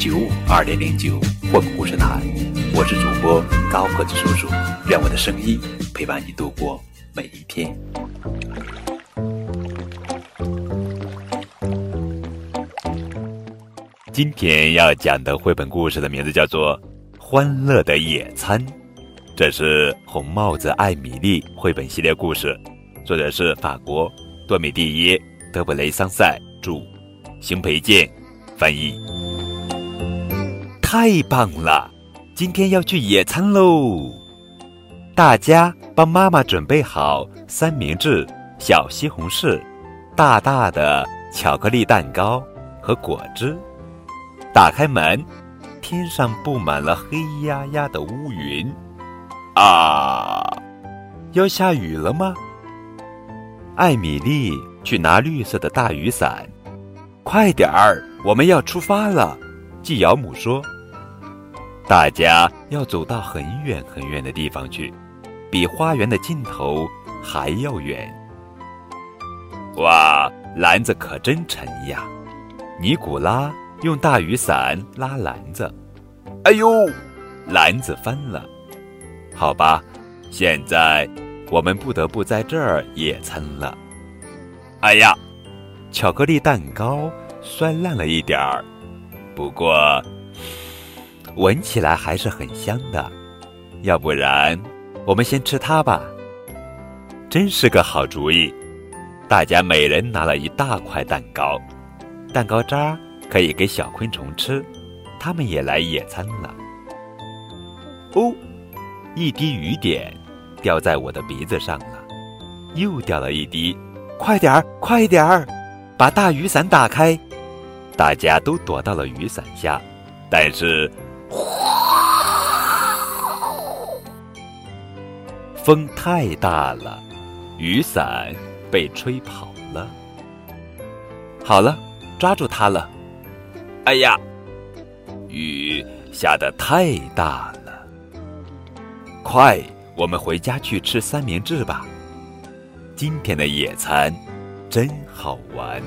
九五二点零九绘本故事台，我是主播高个子叔叔，愿我的声音陪伴你度过每一天。今天要讲的绘本故事的名字叫做《欢乐的野餐》，这是红帽子艾米丽绘本系列故事，作者是法国多米蒂耶·德布雷桑塞著。邢培建翻译，太棒了！今天要去野餐喽！大家帮妈妈准备好三明治、小西红柿、大大的巧克力蛋糕和果汁。打开门，天上布满了黑压压的乌云。啊，要下雨了吗？艾米丽去拿绿色的大雨伞。快点儿，我们要出发了。继养母说：“大家要走到很远很远的地方去，比花园的尽头还要远。”哇，篮子可真沉呀！尼古拉用大雨伞拉篮子，哎呦，篮子翻了。好吧，现在我们不得不在这儿野餐了。哎呀！巧克力蛋糕酸烂了一点儿，不过闻起来还是很香的。要不然，我们先吃它吧。真是个好主意！大家每人拿了一大块蛋糕，蛋糕渣可以给小昆虫吃，它们也来野餐了。哦，一滴雨点掉在我的鼻子上了，又掉了一滴，快点儿，快点儿！把大雨伞打开，大家都躲到了雨伞下，但是，风太大了，雨伞被吹跑了。好了，抓住它了！哎呀，雨下得太大了！快，我们回家去吃三明治吧。今天的野餐。真好玩。